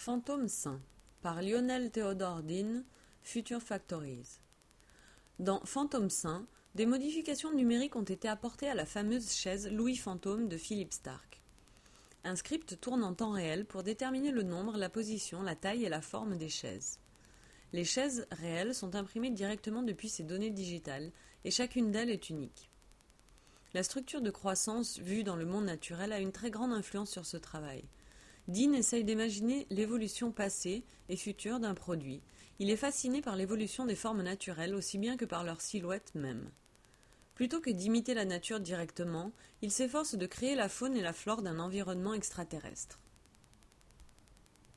Fantôme sain par Lionel Theodore Dean, Future Factories. Dans Fantôme sain, des modifications numériques ont été apportées à la fameuse chaise Louis Fantôme de Philippe Stark. Un script tourne en temps réel pour déterminer le nombre, la position, la taille et la forme des chaises. Les chaises réelles sont imprimées directement depuis ces données digitales et chacune d'elles est unique. La structure de croissance vue dans le monde naturel a une très grande influence sur ce travail. Dean essaye d'imaginer l'évolution passée et future d'un produit. Il est fasciné par l'évolution des formes naturelles aussi bien que par leur silhouette même. Plutôt que d'imiter la nature directement, il s'efforce de créer la faune et la flore d'un environnement extraterrestre.